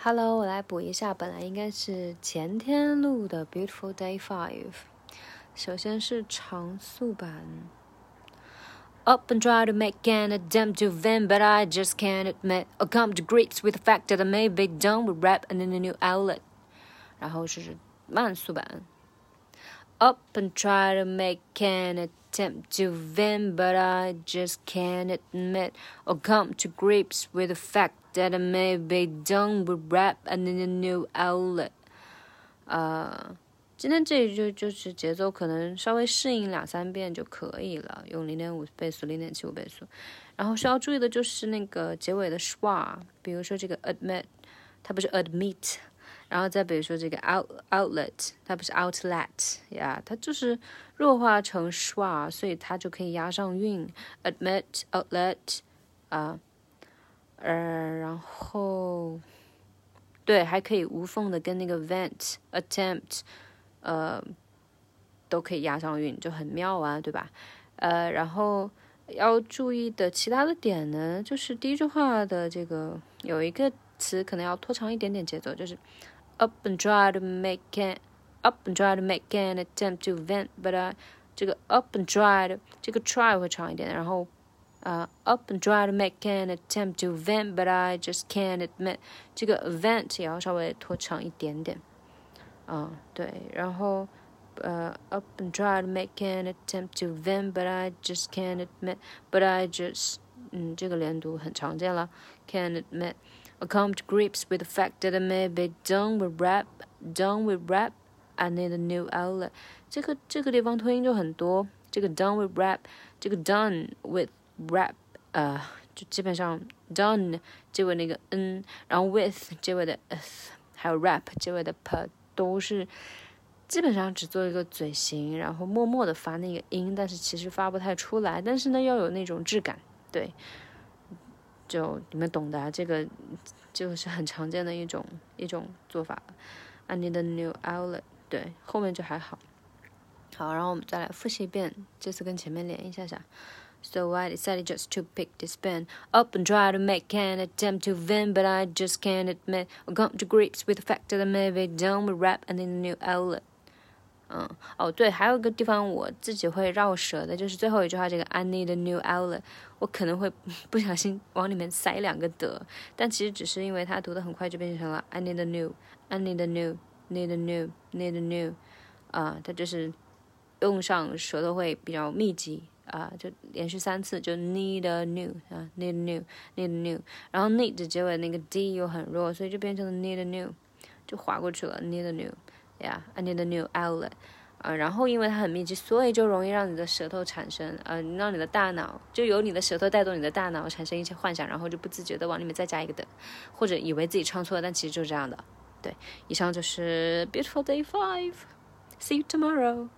Hello，我来补一下，本来应该是前天录的《Beautiful Day Five》。首先是长速版。Up and try to make an attempt to vent, but I just can't admit or come to grips with the fact that I may be done with rap and in a new outlet。然后是慢速版。 Up and try to make an attempt to vent, but I just can't admit or come to grips with the fact that may be done with rap and in a new outlet。啊，今天这一句就是节奏可能稍微适应两三遍就可以了，用零点五倍速、零点七五倍速。然后需要注意的就是那个结尾的 schwa，比如说这个 admit，它不是 admit， 然后再比如说这个 out outlet，它不是 outlet 呀，它就是弱化成 schwa，所以它就可以押上韵，admit outlet 啊。呃，然后，对，还可以无缝的跟那个 vent attempt，呃，都可以押上韵，就很妙啊，对吧？呃，然后要注意的其他的点呢，就是第一句话的这个有一个词可能要拖长一点点节奏，就是 up and try to make an up and try to make an attempt to vent，but I 这个 up and try 的这个 try 会长一点，然后。uh, up and try to make an attempt to vent, but I just can't admit 这个 vent 也要稍微拖长一点点。啊，对，然后呃、uh, and try to make an attempt to vent, but I just can't admit, but I just 嗯，这个连读很常见了，can't admit. I come to grips with the fact that I may be done with rap, done with rap. I need a new outlet. 这个这个地方吞音就很多。这个 done with rap，这个 done with rap，呃，就基本上 done 结尾那个 n，然后 with 结尾的 s，还有 rap 结尾的 p，都是基本上只做一个嘴型，然后默默的发那个音，但是其实发不太出来。但是呢，要有那种质感，对，就你们懂的，这个就是很常见的一种一种做法。I need a new outlet，对，后面就还好。好，然后我们再来复习一遍，这次跟前面连一下下。So I decided just to pick this pen up and try to make an attempt to vent, but I just can't admit or come to grips with the fact that I may be done with rap and in a new outlet. 嗯，哦对，还有一个地方我自己会绕舌的，就是最后一句话这个 I need a new outlet，我可能会 不小心往里面塞两个的，但其实只是因为它读的很快就变成了 I need a new，I need a new，need a new，need a new，啊，它就是用上舌头会比较密集。啊，就连续三次，就 need a new 啊，need a new，need a new，然后 need 结尾那个 d 又很弱，所以就变成了 need a new，就划过去了 need a new，呀，I need a new outlet，啊，然后因为它很密集，所以就容易让你的舌头产生，呃，让你的大脑就由你的舌头带动你的大脑产生一些幻想，然后就不自觉的往里面再加一个的，或者以为自己唱错了，但其实就是这样的。对，以上就是 Beautiful Day Five，See you tomorrow。